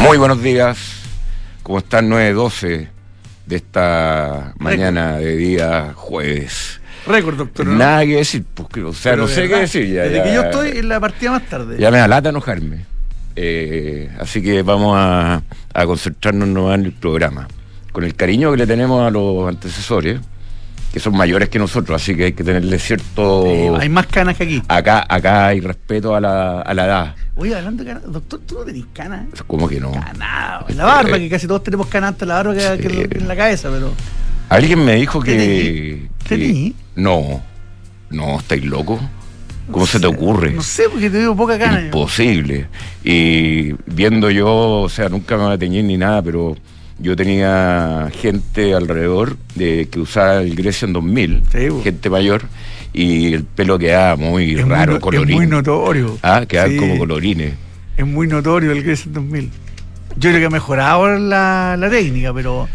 Muy buenos días. ¿Cómo están? 9.12 de esta mañana de día jueves. Récord, doctor. ¿no? Nada que decir, pues, o sea, Pero no de sé qué decir. Ya, Desde ya- que yo estoy en la partida más tarde. Ya me da lata enojarme. Eh, así que vamos a, a concentrarnos nomás en el programa. Con el cariño que le tenemos a los antecesores, que son mayores que nosotros, así que hay que tenerle cierto... Eh, hay más canas que aquí. Acá, acá hay respeto a la, a la edad. Oye, hablando de canas, doctor, ¿tú no tenés canas? ¿Cómo que no? Canado. En la barba, Eh, que casi todos tenemos canas hasta la barba que, que en la cabeza, pero. Alguien me dijo que. ¿Tení? que- ¿Tení? No, no, estáis loco. ¿Cómo se te ocurre? No sé, porque te digo poca cana. yo. Imposible. Y viendo yo, o sea, nunca me va a teñir ni nada, pero yo tenía gente alrededor de que usaba el Grecian 2000, Sí, gente mayor, y el pelo quedaba muy Es muy raro, no- es colorín. muy notorio. Ah, quedaban Sí, como colorines. Es muy notorio el Grecian 2000. Yo creo que ha mejorado la, la técnica, pero.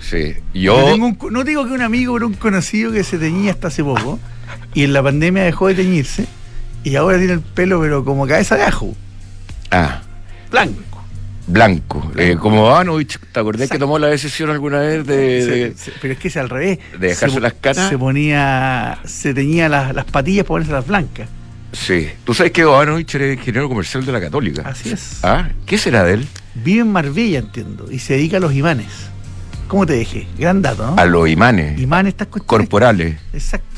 Sí. Yo tengo un no digo que un amigo, pero un conocido que se teñía hasta hace poco. Y en la pandemia dejó de teñirse. Y ahora tiene el pelo, pero como cabeza de ajo. Ah, Blanco. Blanco. Eh, como Vanovich, ¿te acordás que tomó la decisión alguna vez de- de, Se- se- pero es que es al revés. de dejarse Se- las canas. Se ponía. Se teñía las, las patillas para ponerse las blancas. Sí. Tú sabes que Bogdanovich era ingeniero comercial de la Católica. Así es. ¿Ah? ¿Qué será de él? Vive en Marbella, entiendo. Y se dedica a los imanes. ¿Cómo te dejé? Gran dato, ¿no? A los imanes Imanes, estas cuestiones. corporales. Exacto.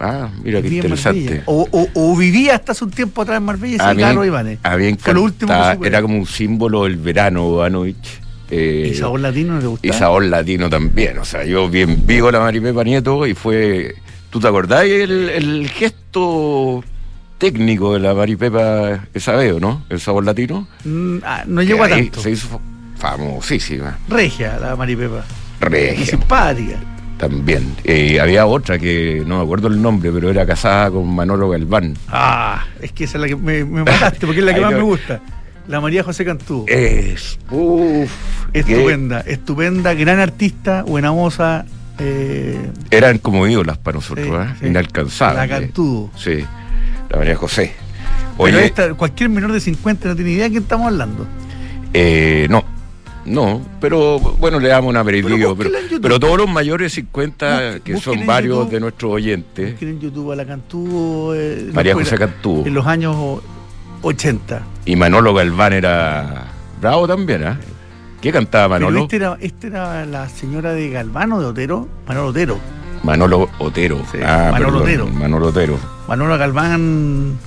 Ah, mira qué interesante. O, o- o vivía hasta hace un tiempo atrás en Marbella y se A mí, dedicaba a los imanes. a mí Fue lo último que encanta- supe. era como un símbolo del verano Bogdanovich. Eh, ¿Y sabor latino no te y gustaba? sabor latino también. O sea, yo bien vivo la Maripepa Nieto y fue. ¿Tú te acordás el, el gesto técnico de la Maripepa esa vez, o no? El sabor latino. Mm, ah, no llegó a tanto. Se hizo fa- famosísima. Regia la Maripepa. Y Regia. simpática. También. Eh, había otra que no me acuerdo el nombre, pero era casada con Manolo Galván. Ah, es que esa es la que me, me mataste, porque es la que más no- me gusta. La María José Cantú. Es. Uff. estupenda, estupenda, gran artista, buena moza. Eh, Eran como ídolas para nosotros, Sí, ¿eh? sí. Inalcanzables. La Cantú. Sí. La María José. Pero esta, cualquier menor de 50 no tiene idea de quién estamos hablando. eh, no. No, pero bueno, le damos un aperitivo. Pero todos los mayores de 50, Bus- que son varios YouTube. de nuestros oyentes, Busquen en YouTube a la Cantú. eh, María no José Cantú En los años 80. y Manolo Galván era bravo también, ¿ah? ¿Qué cantaba Manolo? este era, este era la señora de Galvano de Otero, Manolo Otero. Manolo Otero. Sí, ah, Manolo perdón, Otero. Manolo Otero. Manolo Galván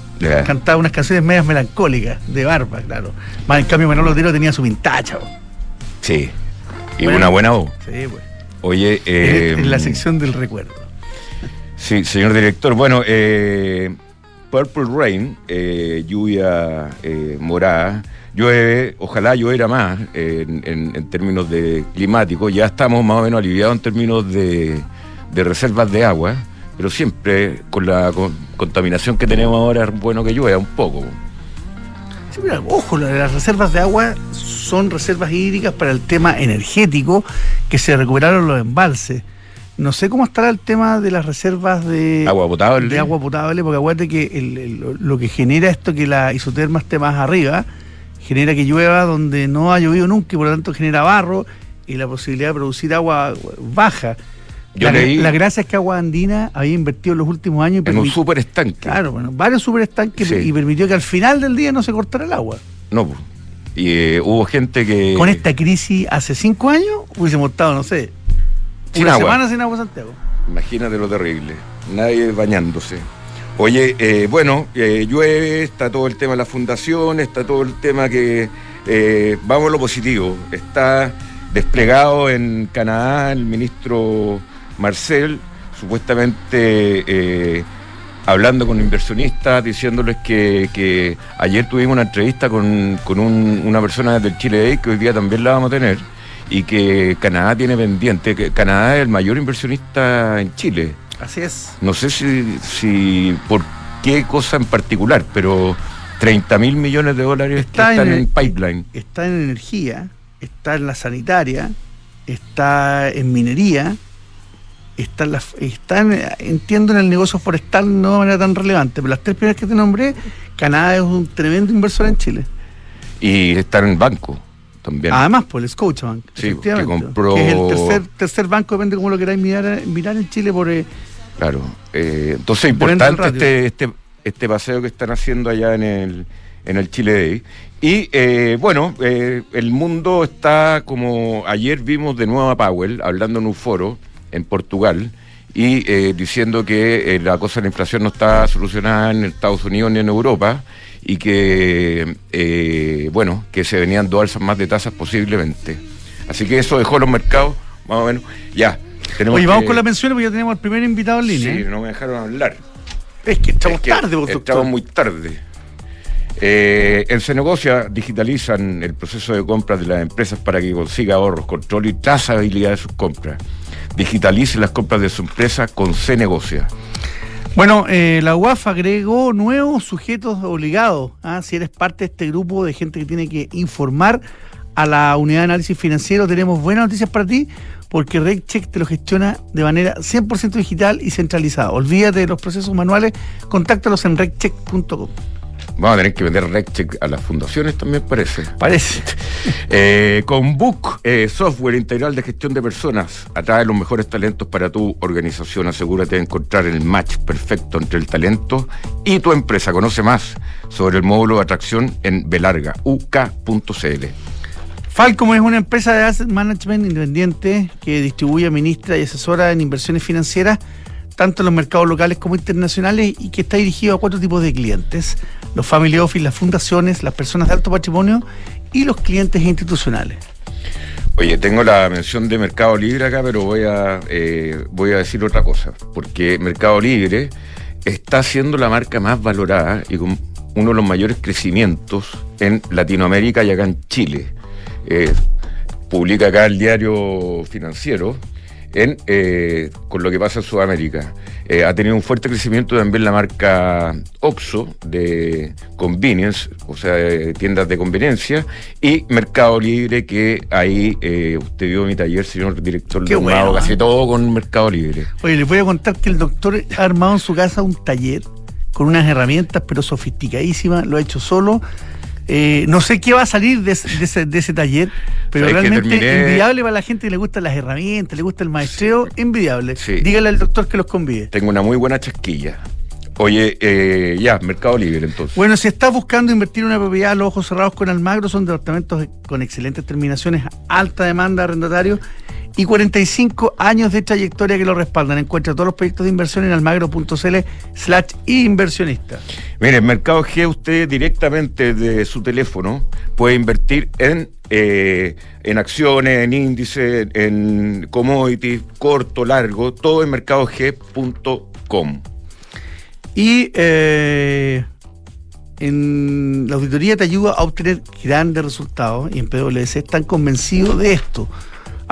cantaba unas canciones medias melancólicas, de barba, claro. Más en cambio Manolo Otero tenía su vintacha. Sí. Y Bueno. una buena voz. Sí, pues. Oye, eh, en, la sección del recuerdo. Sí, señor director. Bueno, eh, Purple Rain, eh, lluvia eh, morada, llueve, ojalá lluviera más en, en- en términos de climáticos. Ya estamos más o menos aliviados en términos de, de reservas de agua, pero siempre con la con- contaminación que tenemos ahora es bueno que llueva un poco. Sí, mira, ojo, la- las reservas de agua son reservas hídricas para el tema energético que se recuperaron los embalses. No sé cómo estará el tema de las reservas de Agua potable. de agua potable, porque acuérdate que el- el- lo- lo que genera esto que la isoterma esté más arriba, genera que llueva donde no ha llovido nunca y por lo tanto genera barro y la posibilidad de producir agua baja. Yo la, leí la gracia es que Agua Andina había invertido en los últimos años y en un super estanque. claro, bueno, varios superestanques Sí. y permitió que al final del día no se cortara el agua. No, y eh, hubo gente que... Con esta crisis hace cinco años hubiésemos estado, no sé, Sin una agua. semana sin agua Santiago. Imagínate lo terrible. Nadie bañándose. Oye, eh, bueno, eh, llueve, está todo el tema de la fundación, está todo el tema que... vamos a lo positivo. Está desplegado en Canadá el ministro Marcel, supuestamente eh, hablando con inversionistas, diciéndoles que, que ayer tuvimos una entrevista con, con un- una persona del Chile que hoy día también la vamos a tener, y que Canadá tiene pendiente, que Canadá es el mayor inversionista en Chile. Así es. No sé si, si por qué cosa en particular, pero 30 mil millones de dólares Está que están en en, el- pipeline. está en energía, está en la sanitaria, está en minería, está en, la, está en- entiendo en el negocio forestal no de manera tan relevante, pero las tres primeras que te nombré, Canadá es un tremendo inversor en Chile. Y están en banco. también. Además, por el Scotiabank. Sí, que compró... Que es el tercer, tercer banco, depende cómo lo queráis mirar, mirar en Chile por... Eh, claro. Eh, entonces, importante este, este, este paseo que están haciendo allá en el, en el Chile Day. Y eh, bueno, eh, el mundo está como ayer vimos de nuevo a Powell hablando en un foro en Portugal y eh, diciendo que la cosa de la inflación no está solucionada en Estados Unidos ni en Europa y que, bueno, que se venían dos alzas más de tasas posiblemente. Así que eso dejó los mercados más o menos. Ya. Tenemos Oye, vamos con la mención porque ya tenemos al primer invitado en línea. Sí, no me dejaron hablar. Es que estamos tarde, Estamos muy tarde. Eh, en Cenegocia digitalizan el proceso de compra de las empresas para que consiga ahorros, control y trazabilidad de sus compras. Digitalice las compras de su empresa con Cenegocia. Bueno, eh, la UAF agregó nuevos sujetos obligados. ¿ah? Si eres parte de este grupo de gente que tiene que informar a la unidad de análisis financiero, tenemos buenas noticias para ti porque RegCheck te lo gestiona de manera 100% digital y centralizada. Olvídate de los procesos manuales, contáctalos en regcheck.com. Vamos a tener que vender RegCheck a las fundaciones también, parece. Parece. Eh, con Book, eh, software integral de gestión de personas, atrae los mejores talentos para tu organización. Asegúrate de encontrar el match perfecto entre el talento y tu empresa. Conoce más sobre el módulo de atracción en belarga, uk.cl. Falcom es una empresa de asset management independiente que distribuye, administra y asesora en inversiones financieras tanto en los mercados locales como internacionales y que está dirigido a cuatro tipos de clientes, los family office, las fundaciones, las personas de alto patrimonio y los clientes institucionales. Oye, tengo la mención de Mercado Libre acá, pero voy a, eh, voy a decir otra cosa, porque Mercado Libre está siendo la marca más valorada y con uno de los mayores crecimientos en Latinoamérica y acá en Chile. Eh, publica acá el diario financiero en, eh, con lo que pasa en Sudamérica. Eh, ha tenido un fuerte crecimiento también la marca Oxo de convenience, o sea, tiendas de conveniencia, y Mercado Libre, que ahí eh, usted vio mi taller, señor director, Qué bueno, casi todo con Mercado Libre. Oye, les voy a contar que el doctor ha armado en su casa un taller con unas herramientas, pero sofisticadísimas, lo ha hecho solo eh, no sé qué va a salir de ese, taller, pero realmente envidiable para la gente que le gustan las herramientas, le gusta el maestreo, envidiable. Dígale al doctor que los convide. Tengo una muy buena chasquilla. Oye, eh, ya, Mercado Libre entonces. Bueno, si estás buscando invertir en una propiedad a los ojos cerrados con Almagro, son departamentos con excelentes terminaciones, alta demanda de arrendatarios y 45 años de trayectoria que lo respaldan. Encuentra todos los proyectos de inversión en almagro.cl slash inversionista. Mire, en Mercado G usted directamente de su teléfono puede invertir en, eh, en acciones, en índices, en commodities, corto, largo, todo en mercadog.com. Y eh, en la auditoría te ayuda a obtener grandes resultados y en PwC están convencidos de esto.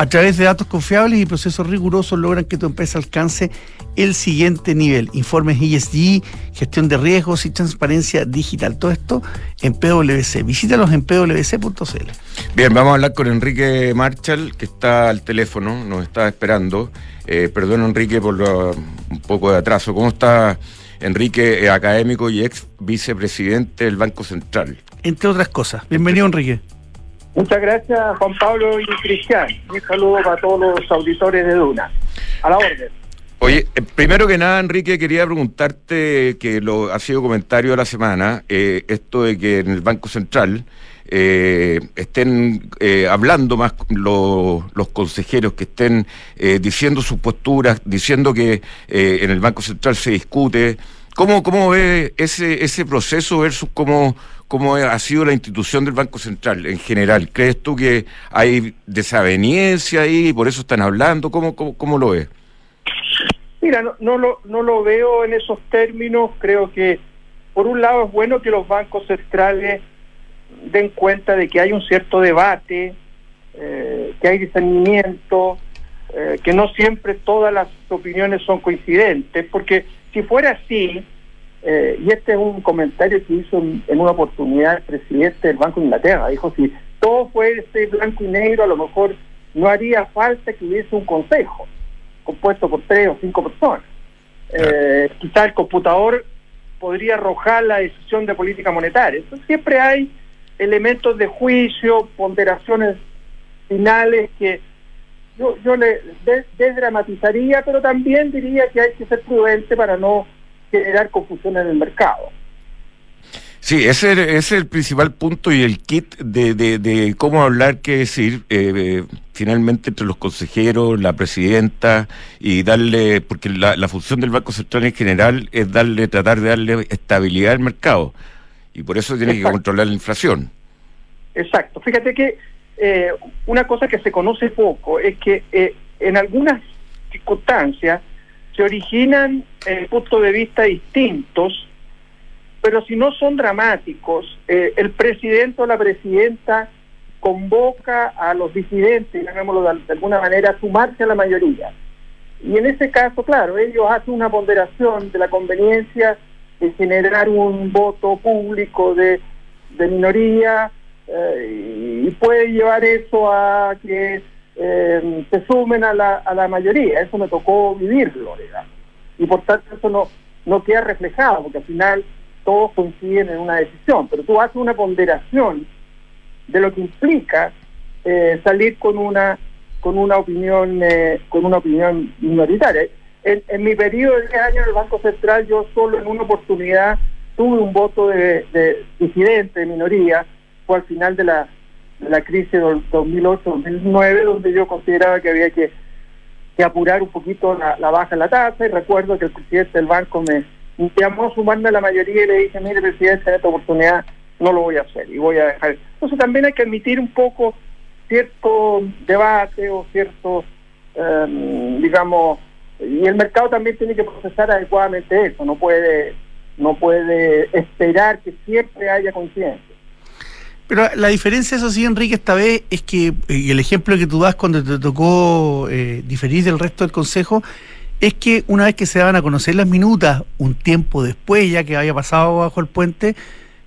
A través de datos confiables y procesos rigurosos logran que tu empresa alcance el siguiente nivel. Informes ESG, gestión de riesgos y transparencia digital. Todo esto en PwC. Visítalos en pwc.cl. Bien, vamos a hablar con Enrique Marshall, que está al teléfono, nos está esperando. Eh, perdón, Enrique, por un poco de atraso. ¿Cómo está Enrique, eh, académico y ex vicepresidente del Banco Central? Entre otras cosas. Bienvenido, Enrique. Muchas gracias, Juan Pablo y Cristian. Un saludo para todos los auditores de Duna. A la orden. Oye, eh, primero que nada, Enrique, quería preguntarte, que lo ha sido comentario de la semana, eh, esto de que en el Banco Central eh, estén hablando más los consejeros, que estén diciendo sus posturas, diciendo que en el Banco Central se discute. ¿Cómo, cómo ve ese, ese proceso versus cómo, cómo ha sido la institución del Banco Central en general. ¿Crees tú que hay desaveniencia ahí y por eso están hablando? ¿Cómo, cómo, lo ves? Mira, no, no, lo, no lo veo en esos términos. Creo que, por un lado, es bueno que los bancos centrales den cuenta de que hay un cierto debate, eh, que hay discernimiento, eh, que no siempre todas las opiniones son coincidentes, porque si fuera así, eh, y este es un comentario que hizo en, una oportunidad el presidente del Banco de Inglaterra. Dijo, si todo fuese blanco y negro, a lo mejor no haría falta que hubiese un consejo compuesto por tres o cinco personas. Eh, quizá el computador podría arrojar la decisión de política monetaria. Entonces siempre hay elementos juicio, ponderaciones finales que yo, yo le desdramatizaría, pero también diría que hay que ser prudente para no generar confusión en el mercado. Sí, ese, es el principal punto y el kit de, de, cómo hablar, qué decir, eh, eh, finalmente entre los consejeros, la presidenta y darle, porque la, la, función del Banco Central en general es darle, tratar de darle estabilidad al mercado y por eso tiene que controlar la inflación. Exacto. Fíjate que eh, una cosa que se conoce poco es que eh, en algunas circunstancias se originan eh, puntos de vista distintos, pero si no son dramáticos, eh, el presidente o la presidenta convoca a los disidentes, llamémoslo de, alguna manera, a sumarse a la mayoría. Y en ese caso, claro, ellos hacen una ponderación de la conveniencia de generar un voto público de, de minoría eh, y puede llevar eso a que eh, se sumen a la, a la mayoría. Eso me tocó vivirlo, digamos. Y por tanto eso no, no queda reflejado, porque al final todos coinciden en una decisión, pero tú haces una ponderación de lo que implica eh, salir con una con una opinión eh, con una opinión minoritaria. En, mi periodo de 10 años en el Banco Central, yo solo en una oportunidad tuve un voto de, disidente, de minoría, al final de la, de crisis del 2008-2009, donde yo consideraba que había que, apurar un poquito la, baja en la tasa, y recuerdo que el presidente del banco me, llamó a sumarme a la mayoría y le dije, mire, presidente, en esta oportunidad no lo voy a hacer y voy a dejar. Entonces también hay que admitir un poco cierto debate o cierto, em, digamos, y el mercado también tiene que procesar adecuadamente eso, no puede, no puede esperar que siempre haya conciencia. Pero la diferencia, eso sí, Enrique, esta vez es que, y el ejemplo que tú das cuando te tocó eh, diferir del resto del Consejo, es que una vez que se daban a conocer las minutas, un tiempo después, ya que había pasado bajo el puente,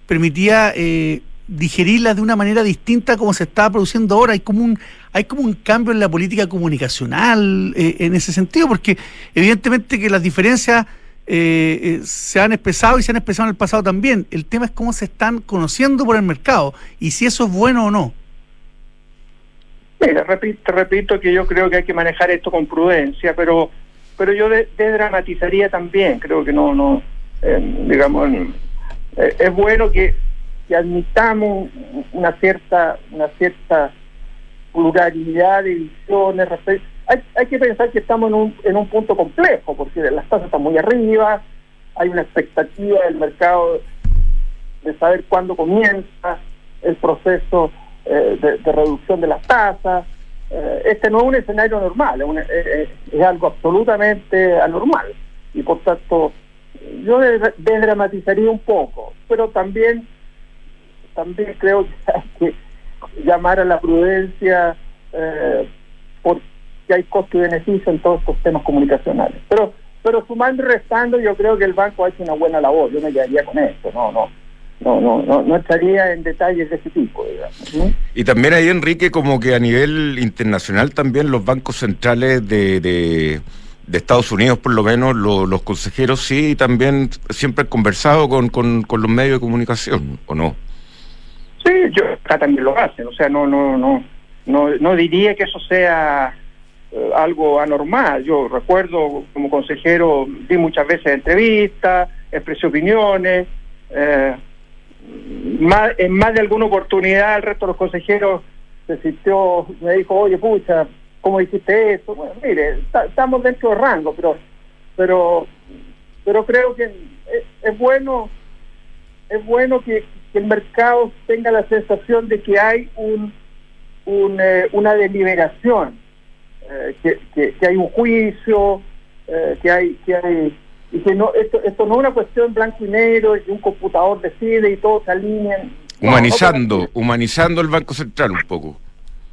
permitía eh, digerirlas de una manera distinta como se estaba produciendo ahora. Hay como un, hay como un cambio en la política comunicacional eh, en ese sentido, porque evidentemente que las diferencias eh, eh, se han expresado y se han expresado en el pasado también. El tema es cómo se están conociendo por el mercado y si eso es bueno o no. Mira, repito, repito que yo creo que hay que manejar esto con prudencia, pero pero yo desdramatizaría también. Creo que no, no digamos, es bueno que que admitamos una cierta, una cierta pluralidad de visiones. Hay, hay que pensar que estamos en un, en un punto complejo, porque las tasas están muy arriba, hay una expectativa del mercado de saber cuándo comienza el proceso eh, de, reducción de las tasas. Eh, este no es un escenario normal, es, es, algo absolutamente anormal. Y por tanto, yo desdramatizaría un poco, pero también también creo que hay que llamar a la prudencia eh, porque hay costo y beneficio en todos estos temas comunicacionales. Pero pero sumando y restando, yo creo que el banco ha hecho una buena labor. Yo me quedaría con esto, no, no. No, no, no, no estaría en detalles de ese tipo, digamos. Y también ahí, Enrique, como que a nivel internacional también los bancos centrales de, de, Estados Unidos, por lo menos, los consejeros sí, también siempre han conversado con, con, con los medios de comunicación, ¿o no? Sí, yo acá también lo hacen, o sea, no, no, no, no, no diría que eso sea eh, algo anormal. Yo recuerdo como consejero di muchas veces entrevistas, expresé opiniones, eh, en más de alguna oportunidad el resto de los consejeros se sintió, me dijo, oye pucha, ¿cómo dijiste eso? Bueno, mire, estamos dentro del rango, pero, pero, pero creo que es bueno, es bueno que que el mercado tenga la sensación de que hay un, eh, una deliberación, eh, que, hay un juicio, eh, que hay que hay y que no esto, esto no es una cuestión blanco y negro y que un computador decide y todos se alinean. Humanizando, humanizando el Banco Central un poco.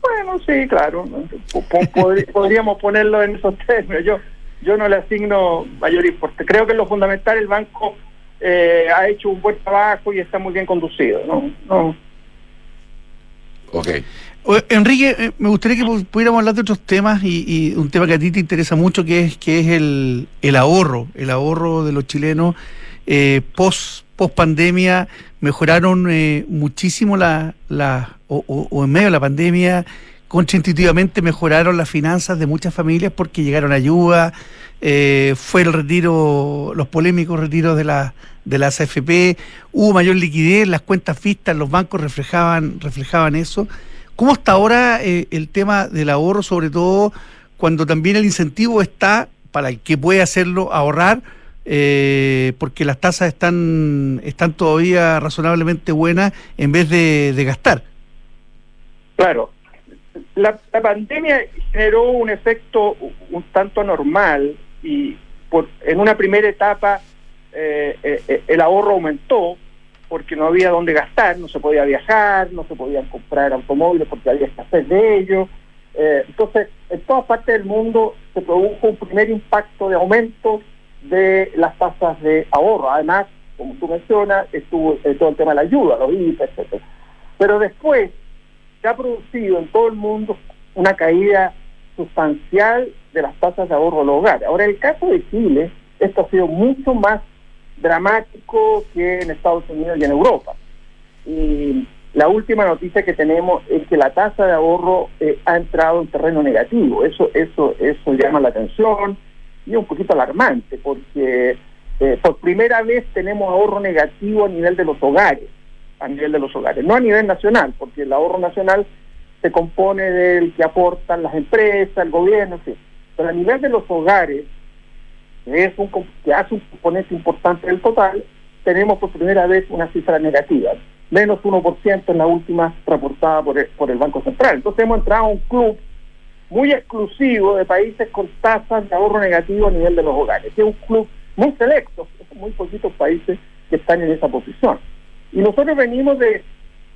Bueno, sí, claro. podríamos ponerlo en esos términos. Yo, yo no le asigno mayor importancia. Creo que lo fundamental el banco eh, ha hecho un buen trabajo y está muy bien conducido. ¿no? no. Ok. Enrique, eh, me gustaría que pudiéramos hablar de otros temas y, un tema que a ti te interesa mucho, que es que es el, el ahorro, el ahorro de los chilenos eh, post, post pandemia. mejoraron eh, muchísimo la, la o, en medio de la pandemia, contraintuitivamente mejoraron las finanzas de muchas familias porque llegaron ayuda, eh, fue el retiro, los polémicos retiros de, la, de las AFP, hubo mayor liquidez, las cuentas vistas, los bancos reflejaban, reflejaban eso. ¿Cómo está ahora eh, el tema del ahorro, sobre todo cuando también el incentivo está para el que puede hacerlo ahorrar? Eh, porque las tasas están, están todavía razonablemente buenas en vez de, gastar. Claro, la, pandemia generó un efecto un tanto anormal y por, en una primera etapa eh, eh, el ahorro aumentó porque no había dónde gastar, no se podía viajar, no se podían comprar automóviles porque había escasez de ellos. entonces, en todas partes del mundo se produjo un primer impacto de aumento de las tasas de ahorro. Además, como tú mencionas, estuvo eh, todo el tema de la ayuda, los IPA, etcétera. Pero después se ha producido en todo el mundo una caída sustancial de las tasas de ahorro del hogar. Ahora, en el caso de Chile, esto ha sido mucho más dramático que en Estados Unidos y en Europa. Y la última noticia que tenemos es que la tasa de ahorro eh, ha entrado en terreno negativo. Eso, eso, eso llama la atención y un poquito alarmante, porque eh, por primera vez tenemos ahorro negativo a nivel de los hogares, a nivel de los hogares, no a nivel nacional, porque el ahorro nacional se compone del que aportan las empresas, el gobierno, sí. pero a nivel de los hogares, que, es un, que hace un componente importante del total, tenemos por primera vez una cifra negativa, menos 1% en la última reportada por el, por el Banco Central. Entonces hemos entrado a un club muy exclusivo de países con tasas de ahorro negativo a nivel de los hogares. Es un club muy selecto, muy poquitos países que están en esa posición. Y nosotros venimos de,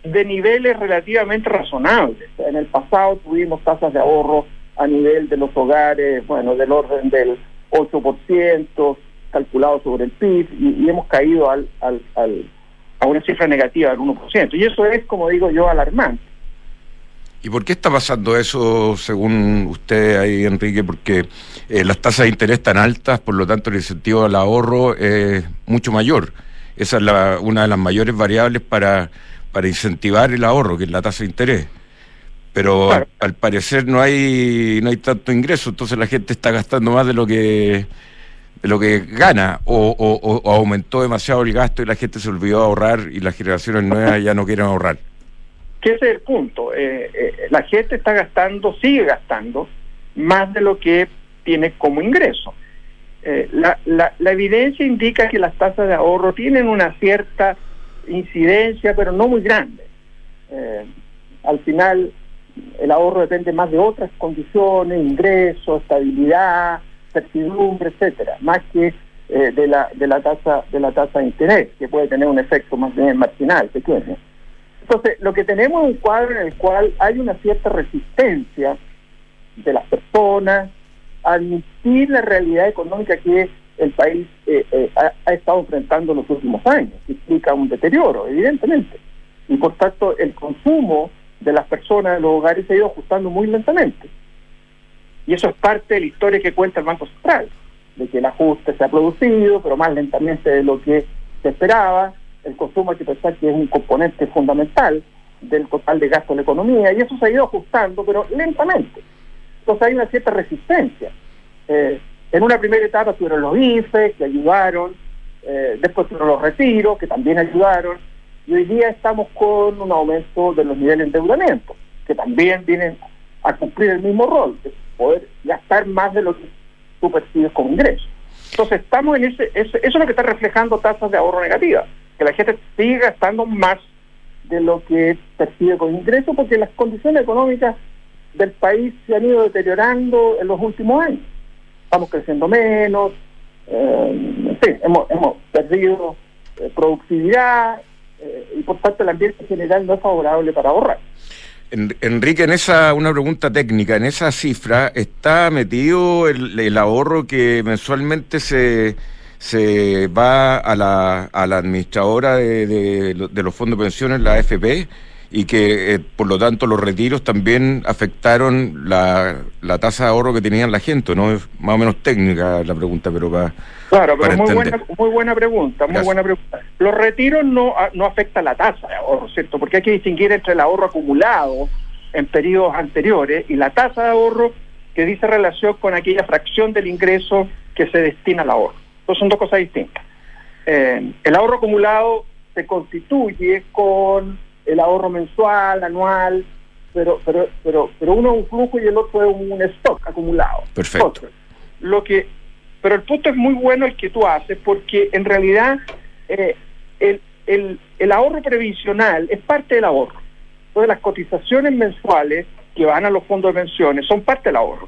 de niveles relativamente razonables. En el pasado tuvimos tasas de ahorro a nivel de los hogares, bueno, del orden del 8%, calculado sobre el PIB, y, hemos caído al, al, al, a una cifra negativa del 1%. Y eso es, como digo yo, alarmante. ¿Y por qué está pasando eso, según usted ahí, Enrique? Porque eh, las tasas de interés están altas, por lo tanto el incentivo al ahorro es mucho mayor. Esa es la, una de las mayores variables para, para incentivar el ahorro, que es la tasa de interés. Pero al, parecer no hay no hay tanto ingreso, entonces la gente está gastando más de lo que de lo que gana o, o aumentó demasiado el gasto y la gente se olvidó de ahorrar y las generaciones nuevas ya no quieren ahorrar que ese es el punto. Eh, eh, la gente está gastando, sigue gastando más de lo que tiene como ingreso. Eh, la, la, evidencia indica que las tasas de ahorro tienen una cierta incidencia, pero no muy grande. al final, el ahorro depende más de otras condiciones, ingresos, estabilidad, certidumbre, etcétera, más que de la de la tasa de la tasa de interés, que puede tener un efecto más bien marginal, pequeño. Entonces, lo que tenemos es un cuadro en el cual hay una cierta resistencia de las personas a admitir la realidad económica que el país eh, eh, ha, estado enfrentando en los últimos años, que implica un deterioro, evidentemente. Y por tanto, el consumo de las personas en los hogares se ha ido ajustando muy lentamente. Y eso es parte de la historia que cuenta el Banco Central, de que el ajuste se ha producido, pero más lentamente de lo que se esperaba, el consumo hay que pensar que es un componente fundamental del total de gasto de la economía y eso se ha ido ajustando, pero lentamente. Entonces hay una cierta resistencia. Eh, en una primera etapa tuvieron los IFE, que ayudaron, eh, después tuvieron los retiros, que también ayudaron, y hoy día estamos con un aumento de los niveles de endeudamiento, que también vienen a cumplir el mismo rol, de poder gastar más de lo que tú percibes como ingreso. Entonces estamos en ese, eso es lo que está reflejando tasas de ahorro negativas que la gente siga gastando más de lo que percibe con ingreso, porque las condiciones económicas del país se han ido deteriorando en los últimos años. Estamos creciendo menos, eh, hemos, hemos perdido eh, productividad eh, y por tanto el ambiente general no es favorable para ahorrar. Enrique, en esa, una pregunta técnica, en esa cifra está metido el ahorro que mensualmente se, se va a la, a la administradora de, de, los fondos de pensiones, la AFP, y que eh, por lo tanto los retiros también afectaron la, la, tasa de ahorro que tenían la gente, ¿no? Es más o menos técnica la pregunta, pero para... Claro, pero muy, buena, muy buena pregunta, muy buena pregunta. Los retiros no, no afectan la tasa de ahorro, ¿cierto? Porque hay que distinguir entre el ahorro acumulado en periodos anteriores y la tasa de ahorro que dice relación con aquella fracción del ingreso que se destina al ahorro. Entonces son dos cosas distintas. Eh, el ahorro acumulado se constituye con el ahorro mensual, anual, pero, pero, pero, pero uno es un flujo y el otro es un stock acumulado. Perfecto. lo que, pero el punto es muy bueno el que tú haces porque en realidad eh, el, el, el ahorro previsional es parte del ahorro. Entonces las cotizaciones mensuales que van a los fondos de pensiones son parte del ahorro.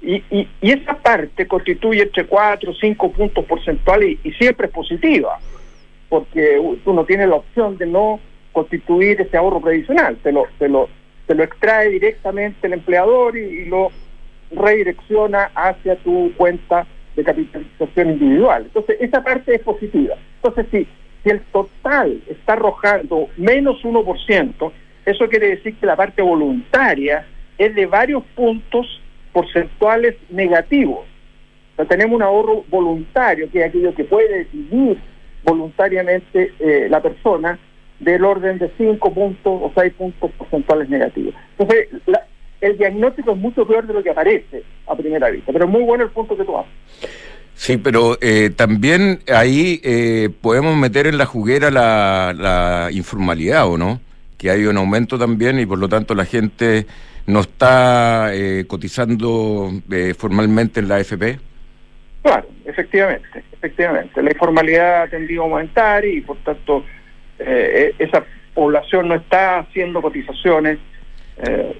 Y, y, y esa parte constituye entre 4 o 5 puntos porcentuales y, siempre es positiva, porque tú no tienes la opción de no constituir ese ahorro previsional, te lo, te lo, te lo extrae directamente el empleador y, lo redirecciona hacia tu cuenta de capitalización individual. Entonces, esa parte es positiva. Entonces, si, si el total está arrojando menos 1%, eso quiere decir que la parte voluntaria es de varios puntos porcentuales negativos. O tenemos un ahorro voluntario, que es aquello que puede decidir voluntariamente eh, la persona, del orden de 5 puntos o 6 puntos porcentuales negativos. Entonces, el diagnóstico es mucho peor de lo que aparece a primera vista, pero es muy bueno el punto que tú haces. Sí, pero eh, también ahí eh, podemos meter en la juguera la, la informalidad, ¿o no? que hay un aumento también y por lo tanto la gente no está eh, cotizando eh, formalmente en la AFP? Claro, efectivamente, efectivamente. La informalidad ha tendido a aumentar y por tanto eh, e-, esa población no está haciendo cotizaciones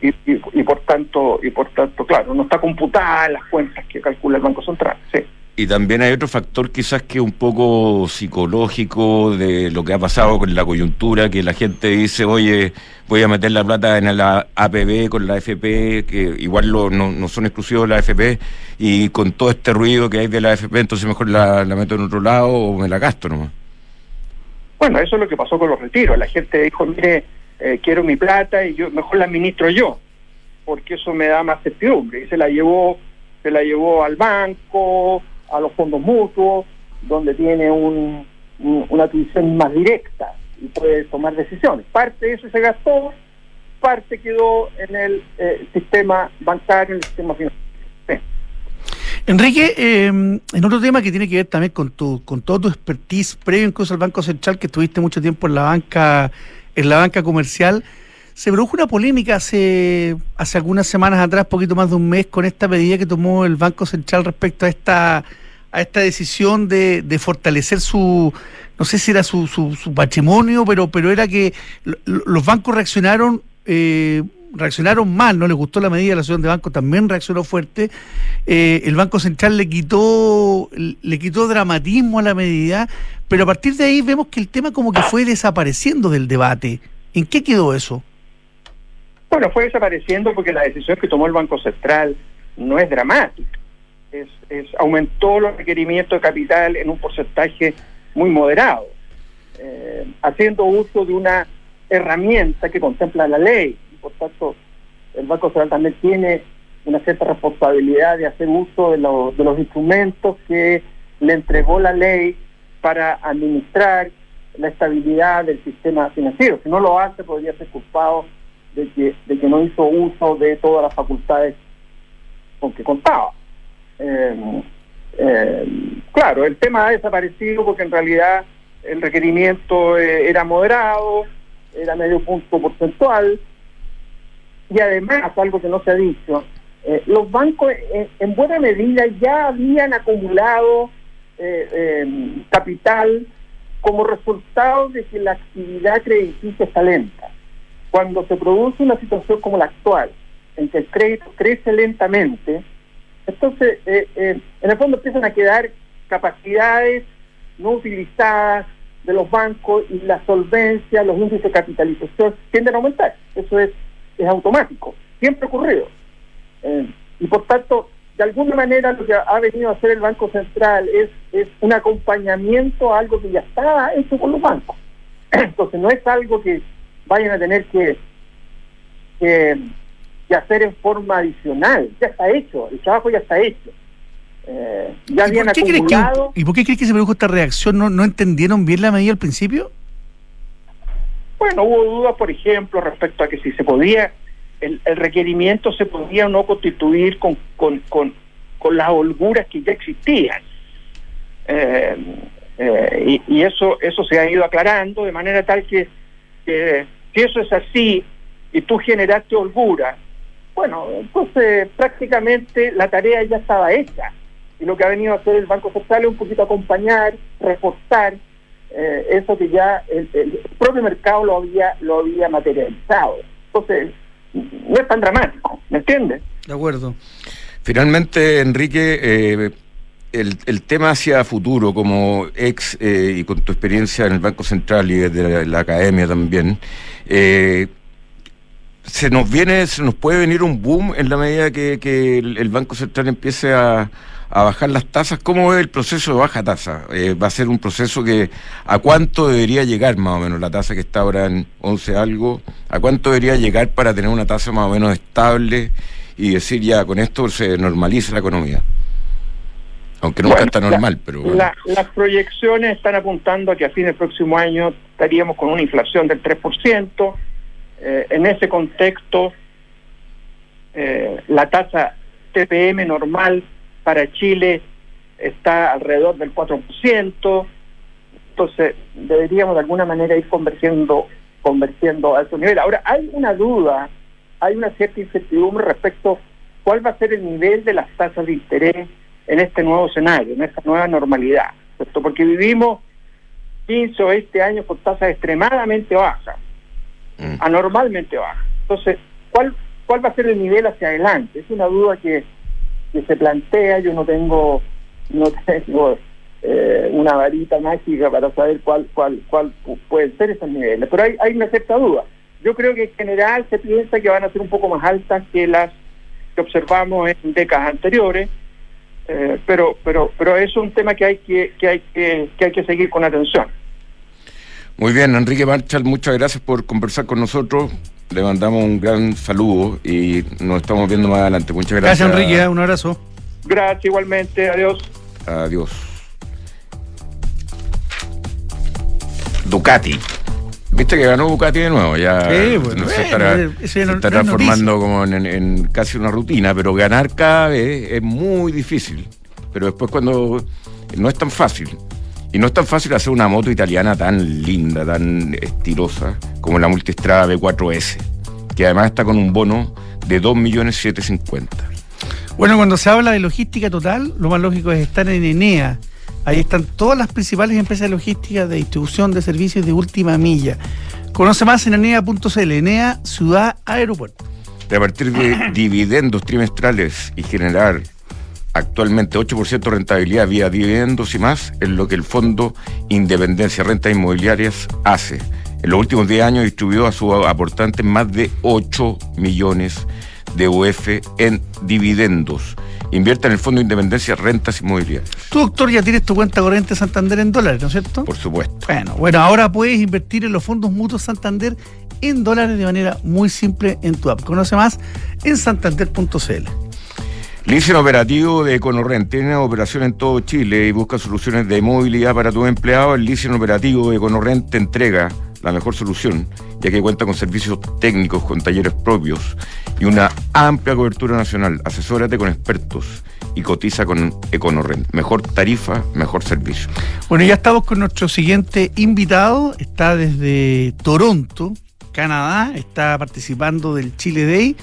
y, y, por tanto y por tanto claro no está computada en las cuentas que calcula el Banco Central. Sí. Y también hay otro factor quizás que un poco psicológico de lo que ha pasado con la coyuntura, que la gente dice, oye, voy a meter la plata en la APB con la AFP, que igual no, son exclusivos de la AFP, y con todo este ruido que hay de la AFP, entonces mejor la, meto en otro lado o me la gasto nomás. Bueno, eso es lo que pasó con los retiros. La gente dijo, mire, eh, quiero mi plata y yo mejor la administro yo, porque eso me da más certidumbre. Y se la llevó, se la llevó al banco, a los fondos mutuos, donde tiene un, una atención más directa y puede tomar decisiones. Parte de eso se gastó, parte quedó en el eh, sistema bancario, en el sistema financiero. Enrique, eh, en otro tema que tiene que ver también con tu, con todo tu expertise previo incluso al Banco Central, que estuviste mucho tiempo en la banca, en la banca comercial, se produjo una polémica hace, hace algunas semanas atrás, poquito más de un mes, con esta medida que tomó el Banco Central respecto a esta a esta decisión de, de fortalecer su, no sé si era su, su, su patrimonio, pero, pero era que los bancos reaccionaron eh, reaccionaron mal, no les gustó la medida, la asociación de bancos también reaccionó fuerte. Eh, el Banco Central le quitó, le quitó dramatismo a la medida, pero a partir de ahí vemos que el tema como que fue desapareciendo del debate. ¿En qué quedó eso? Bueno, fue desapareciendo porque la decisión que tomó el Banco Central no es dramática. Es, aumentó los requerimientos de capital en un porcentaje muy moderado, eh, haciendo uso de una herramienta que contempla la ley. Por tanto, el Banco Central también tiene una cierta responsabilidad de hacer uso de, de los instrumentos que le entregó la ley para administrar la estabilidad del sistema financiero. Si no lo hace, podría ser culpado de que, de que no hizo uso de todas las facultades con que contaba. Eh, eh, claro, el tema ha desaparecido porque en realidad el requerimiento eh, era moderado, era medio punto porcentual, y además, algo que no se ha dicho, los bancos en buena medida ya habían acumulado capital como resultado de que la actividad crediticia está lenta cuando se produce una situación como la actual, en que el crédito crece lentamente, entonces eh, eh, en el fondo empiezan a quedar capacidades no utilizadas de los bancos y la solvencia, los índices de capitalización tienden a aumentar. Eso es, es automático, siempre ha ocurrido. Eh, y por tanto, de alguna manera lo que ha venido a hacer el Banco Central es, es un acompañamiento a algo que ya estaba hecho con los bancos. Entonces no es algo que vayan a tener que, que, hacer en forma adicional. Ya está hecho, el trabajo ya está hecho. Eh, ya ¿Y, por qué acumulado. ¿Y por qué crees que se produjo esta reacción? ¿No, ¿No entendieron bien la medida al principio? Bueno, hubo dudas, por ejemplo, respecto a que si se podía, el, requerimiento se podía o no constituir con, con, con, con las holguras que ya existían. Eh, eh, y, eso eso se ha ido aclarando de manera tal que, si eso es así y tú generaste holgura, bueno, entonces prácticamente la tarea ya estaba hecha. Y lo que ha venido a hacer el Banco Central es un poquito acompañar, reforzar eh, eso que ya el, propio mercado lo había, lo había materializado. Entonces, no es tan dramático, ¿me entiendes? De acuerdo. Finalmente, Enrique, eh, el, tema hacia futuro, como ex eh, y con tu experiencia en el Banco Central y desde la, academia también, eh, se nos viene, se nos puede venir un boom en la medida que, el, Banco Central empiece a, bajar las tasas. ¿Cómo es el proceso de baja tasa? Eh, ¿Va a ser un proceso que a cuánto debería llegar más o menos la tasa que está ahora en 11 algo? ¿A cuánto debería llegar para tener una tasa más o menos estable y decir ya con esto se normaliza la economía? Aunque nunca está normal, pero... las proyecciones están apuntando a que a fin del próximo año estaríamos con una inflación del 3%. Eh, en ese contexto, eh, la tasa TPM normal para Chile está alrededor del 4%. Entonces, deberíamos de alguna manera ir convergiendo, convergiendo a ese nivel. Ahora, hay una duda, hay una cierta incertidumbre respecto a cuál va a ser el nivel de las tasas de interés en este nuevo escenario, en esta nueva normalidad, ¿cierto? Porque vivimos 15 o 20 años con tasas extremadamente bajas, mm. anormalmente bajas. Entonces, ¿cuál, ¿cuál va a ser el nivel hacia adelante? Es una duda que, se plantea, yo no tengo, no tengo eh, una varita mágica para saber cuál, cuál, cuál pueden ser esos niveles, pero hay, hay una cierta duda. Yo creo que en general se piensa que van a ser un poco más altas que las que observamos en décadas anteriores, eh, pero, pero, pero es un tema que hay que, que hay que, que hay que seguir con atención. Muy bien, Enrique Marchal, muchas gracias por conversar con nosotros. Le mandamos un gran saludo y nos estamos viendo más adelante. Muchas gracias. Gracias, Enrique. Un abrazo. Gracias, igualmente. Adiós. Adiós. Ducati. Viste que ganó Ducati de nuevo, ya se está transformando como en, casi una rutina, pero ganar cada vez es muy difícil. Pero después cuando no es tan fácil. Y no es tan fácil hacer una moto italiana tan linda, tan estilosa como la Multistrada B4S, que además está con un bono de 2.750.000. Bueno, cuando se habla de logística total, lo más lógico es estar en Enea Ahí están todas las principales empresas de logística de distribución de servicios de última milla. Conoce más en enea.cl, Enea Ciudad Aeropuerto. a partir de dividendos trimestrales y generar actualmente 8% de rentabilidad vía dividendos y más es lo que el Fondo Independencia Rentas Inmobiliarias hace. En los últimos 10 años distribuyó a sus aportantes más de 8 millones de UF en dividendos Invierte en el Fondo de Independencia Rentas Inmobiliarias. Tú, doctor, ya tienes tu cuenta corriente Santander en dólares, ¿no es cierto? Por supuesto. Bueno, bueno, ahora puedes invertir en los fondos mutuos Santander en dólares de manera muy simple en tu app. Conoce más en santander.cl. Licen operativo de Econorrent tiene operación en todo Chile y busca soluciones de movilidad para tus empleados. El licen operativo de Econorrent te entrega la mejor solución, ya que cuenta con servicios técnicos, con talleres propios y una amplia cobertura nacional. Asesórate con expertos y cotiza con Econorrent. Mejor tarifa, mejor servicio. Bueno, ya estamos con nuestro siguiente invitado. Está desde Toronto, Canadá. Está participando del Chile Day.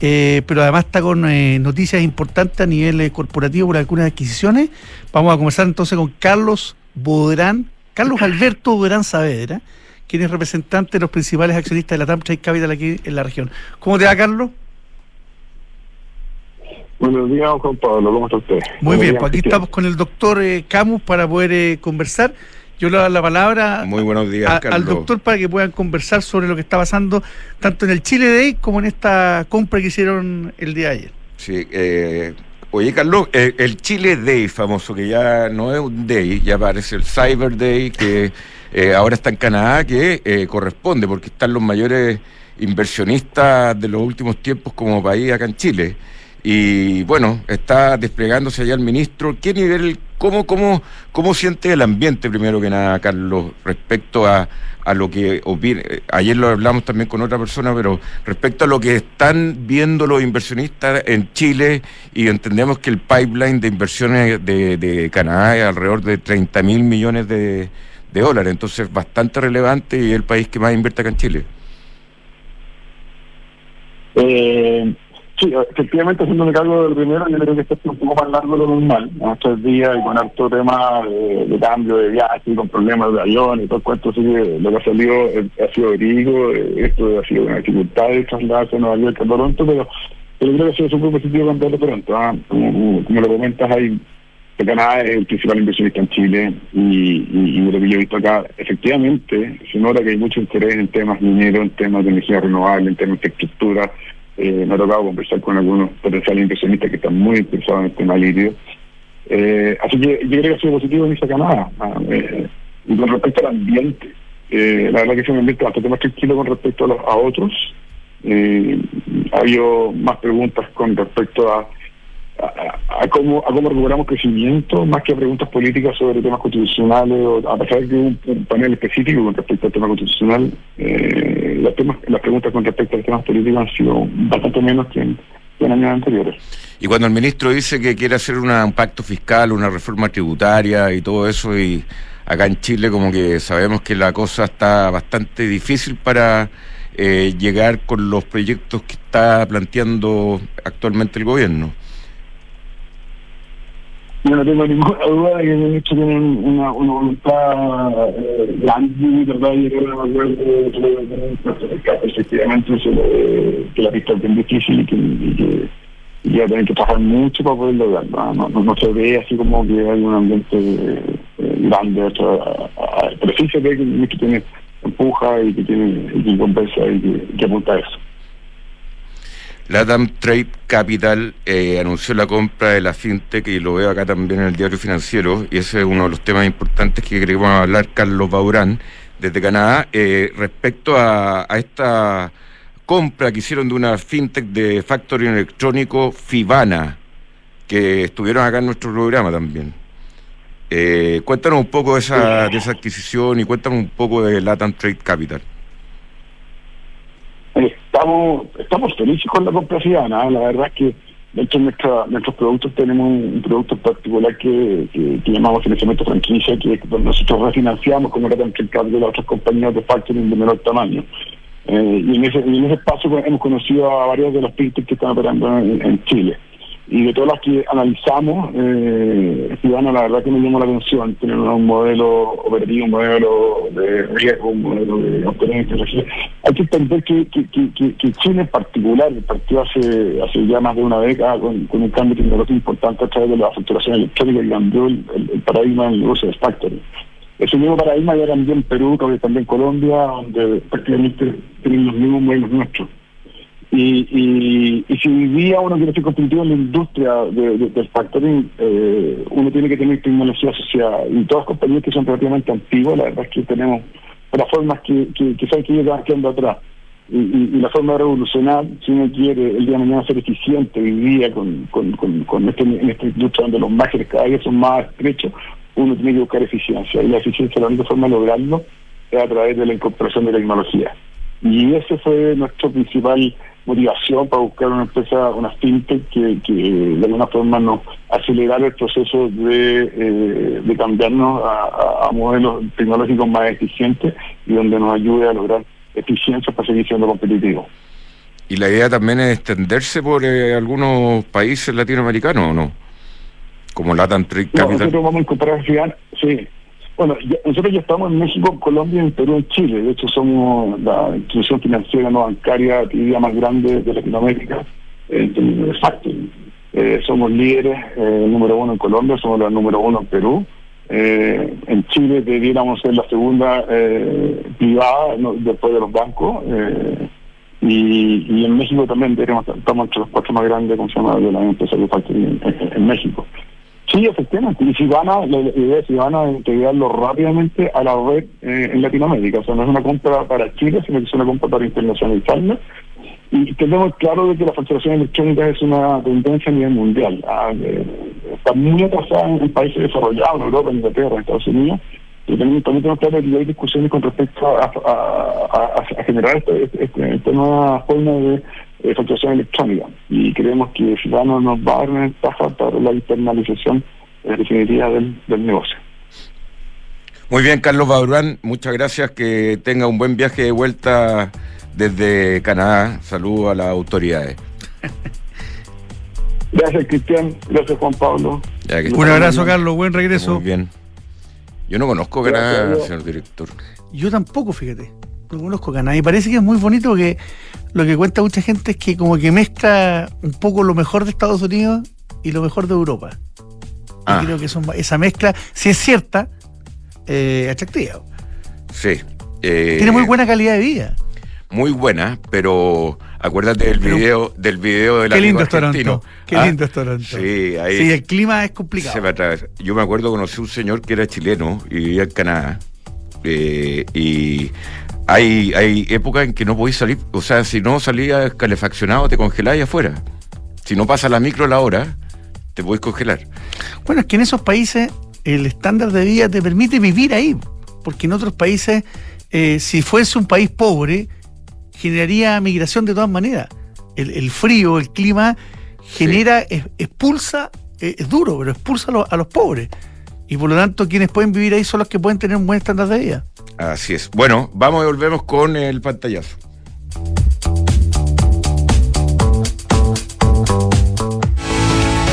Eh, pero además está con eh, noticias importantes a nivel eh, corporativo por algunas adquisiciones. Vamos a conversar entonces con Carlos Bodrán, Carlos Alberto Bodrán Saavedra, quien es representante de los principales accionistas de la TAM Trade Capital aquí en la región. ¿Cómo te va, Carlos? Buenos días, Juan Pablo. ¿Cómo está usted? Muy bien, pues aquí estamos con el doctor eh, Camus para poder eh, conversar. Yo le doy la palabra Muy buenos días, al doctor para que puedan conversar sobre lo que está pasando tanto en el Chile Day como en esta compra que hicieron el día de ayer. Sí, eh, Oye, Carlos, eh, el Chile Day famoso, que ya no es un day, ya parece el Cyber Day, que eh, ahora está en Canadá, que eh, corresponde, porque están los mayores inversionistas de los últimos tiempos como país acá en Chile. Y bueno, está desplegándose allá el ministro. ¿Qué nivel, cómo, cómo, cómo siente el ambiente, primero que nada, Carlos, respecto a, a lo que opina? Ayer lo hablamos también con otra persona, pero respecto a lo que están viendo los inversionistas en Chile, y entendemos que el pipeline de inversiones de, de Canadá es alrededor de 30 mil millones de, de dólares, entonces bastante relevante y es el país que más invierte acá en Chile. Eh, sí, efectivamente, haciéndome cargo del primero, yo creo que este es un poco más largo de lo normal. ¿no? Estos días y con harto tema de, cambio de viaje, y con problemas de avión y todo el cuento, así que lo que ha salido eh, ha sido verídico. eh, esto ha sido una dificultad de trasladarse a Nueva York a Toronto, pero, pero creo que ha sido súper positivo cambiarlo pronto. ¿ah? Como, lo comentas, hay que Canadá es el principal inversionista en Chile y, y, y lo que yo he visto acá, efectivamente, se nota que hay mucho interés en temas mineros, en temas de energía renovable, en temas de infraestructura. Eh, me ha tocado conversar con algunos potenciales inversionistas que están muy interesados en el tema litio. Eh, así que yo creo que ha sido positivo en esa Canadá. Ah, eh, y con respecto al ambiente, eh, la verdad que es un ambiente bastante más tranquilo con respecto a, los, a otros. Ha habido más preguntas con respecto a, a, cómo, a cómo recuperamos crecimiento, más que preguntas políticas sobre temas constitucionales, o, a pesar de que un, panel específico con respecto al tema constitucional, eh, las, temas, las preguntas con respecto a los temas políticos han sido bastante menos que en, que en años anteriores. Y cuando el ministro dice que quiere hacer una, un pacto fiscal, una reforma tributaria y todo eso, y acá en Chile como que sabemos que la cosa está bastante difícil para eh, llegar con los proyectos que está planteando actualmente el gobierno. Yo no tengo ninguna duda de que el ministro tiene una, una voluntad eh, grande, ¿verdad? Y yo no me sobre que la pista es bien difícil y que, y que, y que va a tener que trabajar mucho para poder lograrlo. No, no, no se ve así como que hay un ambiente eh, grande. O sea, pero sí se ve que ministro tiene empuja y que tiene y que compensa y que, que apunta a eso. Latam Trade Capital eh, anunció la compra de la fintech y lo veo acá también en el diario financiero y ese es uno de los temas importantes que queremos hablar Carlos Baurán desde Canadá eh, respecto a, esta compra que hicieron de una fintech de factoring electrónico Fibana que estuvieron acá en nuestro programa también. Eh, cuéntanos un poco de esa, de esa adquisición y cuéntanos un poco de Latam Trade Capital estamos felices con la compra ciudadana. La verdad es que de nuestros productos tenemos un, producto particular que, llamamos financiamiento franquicia, que nosotros refinanciamos como era el caso de las otras compañías de factoring de menor tamaño. Eh, y, en ese, en ese espacio hemos conocido a varios de los fintech que están operando en Chile y de todas las que analizamos, eh, Ciudadano la verdad que me llamó la atención, tener un modelo operativo, un modelo de riesgo, un modelo de obtenencia. Hay que entender que, que, que, que, Chile en particular partió hace, hace ya más de una década con, un cambio tecnológico importante a través de la facturación electrónica que cambió el, el, el paradigma del negocio de factoring. Ese mismo paradigma ya cambió en Perú, también Colombia, donde prácticamente tienen los mismos modelos nuestros. Y, y, si vivía uno quiere ser competitivo en la industria de, de, del factoring, eh, uno tiene que tener tecnología asociada. Y todas las compañías que son relativamente antiguas, la verdad es que tenemos plataformas que, que, que saben que van quedando atrás. Y, la forma de revolucionar, si uno quiere el día de mañana ser eficiente, vivía con, con, con, este, en esta industria donde los márgenes cada vez son más estrechos, uno tiene que buscar eficiencia. Y la eficiencia, la única forma de lograrlo es a través de la incorporación de tecnología. Y ese fue nuestro principal motivación para buscar una empresa, una fintech que, que de alguna forma nos acelerara el proceso de, eh, de cambiarnos a, a, modelos tecnológicos más eficientes y donde nos ayude a lograr eficiencia para seguir siendo competitivos. ¿Y la idea también es extenderse por eh, algunos países latinoamericanos o no? Como Latam Trade Capital. No, nosotros vamos a incorporar sí, bueno, nosotros ya estamos en México, Colombia, en Perú, en Chile. De hecho, somos la institución financiera no bancaria más grande de Latinoamérica en términos. Eh, somos líderes, eh, número uno en Colombia, somos la número uno en Perú. Eh, en Chile debiéramos ser la segunda eh, privada no, después de los bancos. Y, y en México también tenemos, estamos entre los cuatro más grandes, como de las empresas de factoring en, en México. Sí, efectivamente. Y si van a, la idea es si van a integrarlo rápidamente a la red eh, en Latinoamérica. O sea, no es una compra para Chile, sino que es una compra para internacionalizarla. Y tenemos claro de que la facturación electrónica es una tendencia a nivel mundial. Ah, eh, está muy atrasada en, países desarrollados, en Europa, en Inglaterra, en Estados Unidos. Y también, también tenemos claro que hay discusiones con respecto a, generar este, este, esta nueva forma de eh, facturación electrónica. Y creemos que Ciudadanos nos va a dar una ventaja para la internalización eh, definitiva del, del negocio. Muy bien, Carlos Badurán, muchas gracias. Que tenga un buen viaje de vuelta desde Canadá. Saludos a las autoridades. Gracias, Cristian. Gracias, Juan Pablo. Un abrazo, Carlos. Buen regreso. Muy bien. Yo no conozco Canadá, señor director. Yo tampoco, fíjate. No conozco Canadá. Y parece que es muy bonito porque lo que cuenta mucha gente es que como que mezcla un poco lo mejor de Estados Unidos y lo mejor de Europa. Ah. creo que esa mezcla, si es cierta, eh, atractiva. Sí. Eh, Tiene muy buena calidad de vida muy buena, pero acuérdate del video, del video del Qué lindo es Toronto. Qué ¿Ah? lindo es Toronto. Sí, ahí sí, el clima es complicado. Yo me acuerdo conocí un señor que era chileno y vivía en Canadá. Eh, y hay, hay épocas en que no podéis salir, o sea, si no salías calefaccionado, te congeláis afuera. Si no pasa la micro la hora, te podéis congelar. Bueno, es que en esos países el estándar de vida te permite vivir ahí, porque en otros países, eh, si fuese un país pobre, generaría migración de todas maneras. El, frío, el clima genera, expulsa, eh, es, duro, pero expulsa a los, pobres. Y por lo tanto, quienes pueden vivir ahí son los que pueden tener un buen estándar de vida. Así es. Bueno, vamos y volvemos con el pantallazo.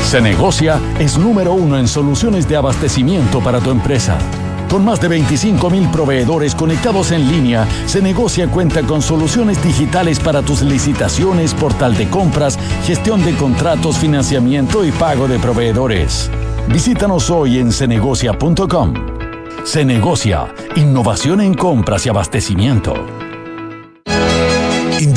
Se negocia es número uno en soluciones de abastecimiento para tu empresa. Con más de 25 mil proveedores conectados en línea, se negocia cuenta con soluciones digitales para tus licitaciones, portal de compras, gestión de contratos, financiamiento y pago de proveedores. Visítanos hoy en cenegocia.com. Se negocia, innovación en compras y abastecimiento.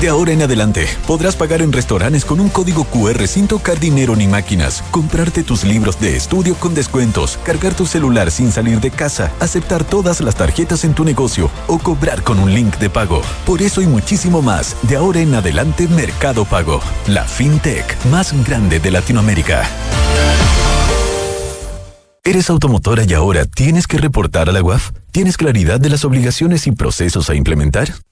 De ahora en adelante, podrás pagar en restaurantes con un código QR sin tocar dinero ni máquinas, comprarte tus libros de estudio con descuentos, cargar tu celular sin salir de casa, aceptar todas las tarjetas en tu negocio o cobrar con un link de pago. Por eso y muchísimo más, de ahora en adelante Mercado Pago, la fintech más grande de Latinoamérica. ¿Eres automotora y ahora tienes que reportar a la UAF? ¿Tienes claridad de las obligaciones y procesos a implementar?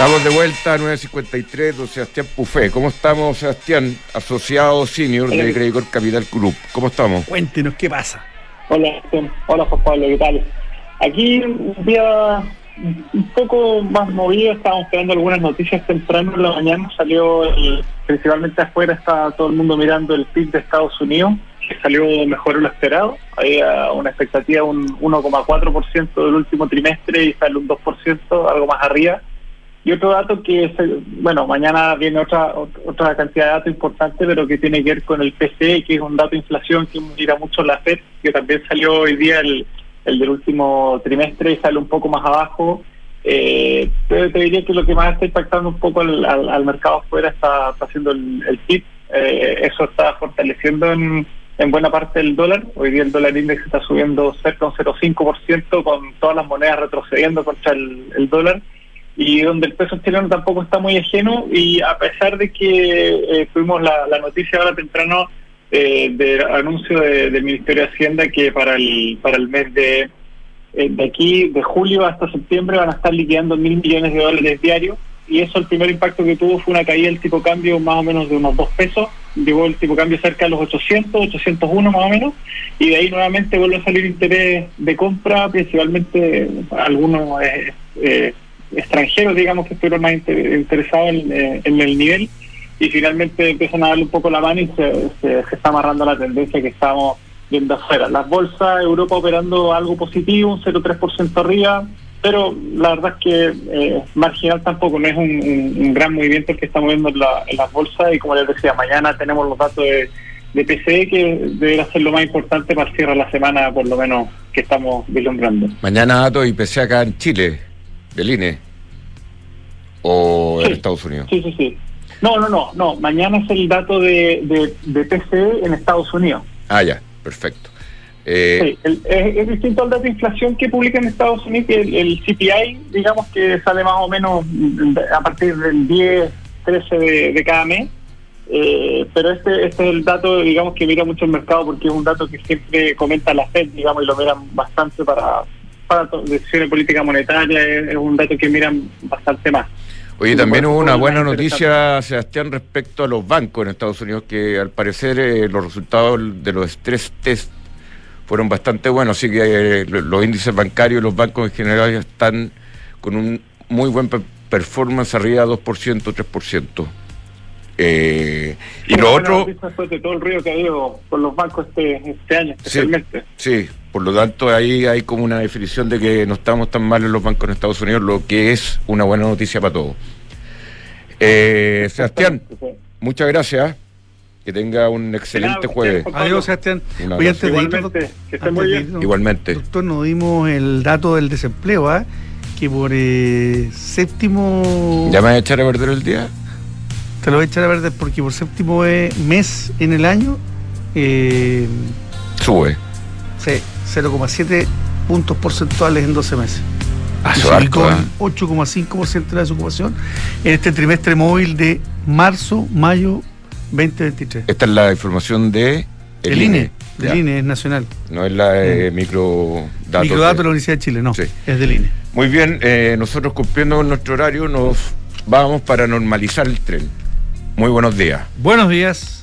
Estamos de vuelta a 953, don Sebastián Pufé. ¿Cómo estamos, Sebastián? Asociado senior de Credicor Capital Group. ¿Cómo estamos? Cuéntenos qué pasa. Hola, hola Juan Pablo, ¿qué tal? Aquí un día un poco más movido, estábamos esperando algunas noticias temprano en la mañana, salió principalmente afuera, está todo el mundo mirando el PIB de Estados Unidos, que salió mejor de lo esperado, había una expectativa de un 1,4% del último trimestre y sale un 2%, algo más arriba y otro dato que es, bueno, mañana viene otra otra cantidad de datos importante, pero que tiene que ver con el PCE, que es un dato de inflación que mira mucho la FED, que también salió hoy día el, el del último trimestre y sale un poco más abajo. Eh, te, diría que lo que más está impactando un poco al, al, mercado afuera está, haciendo el, el PIB. Eh, eso está fortaleciendo en, en buena parte el dólar. Hoy día el dólar índice está subiendo cerca de un 0,5% con todas las monedas retrocediendo contra el dólar y donde el peso chileno tampoco está muy ajeno y a pesar de que eh, tuvimos la, noticia ahora temprano eh, del anuncio del Ministerio de Hacienda que para el para el mes de, eh, de aquí, de julio hasta septiembre, van a estar liquidando mil millones de dólares diarios y eso el primer impacto que tuvo fue una caída del tipo cambio más o menos de unos dos pesos, llegó el tipo cambio cerca de los 800, 801 más o menos, y de ahí nuevamente vuelve a salir interés de compra, principalmente algunos eh, eh, extranjeros, digamos, que estuvieron más interesados eh, en, el nivel y finalmente empiezan a darle un poco la mano y se, está amarrando la tendencia que estamos viendo afuera. Las bolsas, Europa operando algo positivo, un 0,3% arriba, pero la verdad es que eh, marginal tampoco, no es un, gran movimiento el que estamos viendo en, las bolsas y como les decía, mañana tenemos los datos de, de PCE que deberá ser lo más importante para cierrar la semana, por lo menos que estamos vislumbrando. Mañana datos y PCE acá en Chile del INE o en Estados Unidos? Sí, sí, sí. No, no, no, no. Mañana es el dato de, de, de PCE en Estados Unidos. Ah, ya, perfecto. Eh, sí, es, distinto al dato de inflación que publica en Estados Unidos, que el, CPI, digamos que sale más o menos a partir del 10, 13 de, cada mes. Eh, pero este, este es el dato, digamos, que mira mucho el mercado porque es un dato que siempre comenta la FED, digamos, y lo miran bastante para, para decisiones de política monetaria, es, un dato que miran bastante más. Oye, también hubo una buena noticia, Sebastián, respecto a los bancos en Estados Unidos, que al parecer eh, los resultados de los stress test fueron bastante buenos, así que eh, los índices bancarios y los bancos en general están con un muy buen performance arriba de 2%, 3%. Eh, y lo otro, después de todo el ruido que ha habido con los bancos este, este año, especialmente. sí, por lo tanto ahí hay como una definición de que no estamos tan mal en los bancos en Estados Unidos, lo que es una buena noticia para todos. Eh, Sebastián, muchas gracias. Que tenga un excelente Nada, jueves. Adiós, Sebastián. Abrazo. antes de irnos, Igualmente, que esté muy bien. irnos, Igualmente. Doctor, nos dimos el dato del desempleo, ¿ah? que por eh, séptimo... ¿Ya me vas a echar a perder el día? Te lo voy a echar a ver porque por séptimo eh, mes en el año, eh, Sube. sí, 0,7 puntos porcentuales en 12 meses. Ah, Y eso se harto, ubicó ¿eh? en 8,5% de la desocupación en este trimestre móvil de marzo, mayo 2023. Esta es la información de El, INE, Ya. del INE es nacional. No es la eh, micro datos Microdato de la Universidad de Chile, no, Sí. es del INE. Muy bien, eh, nosotros cumpliendo con nuestro horario nos vamos para normalizar el tren. Muy buenos días. Buenos días.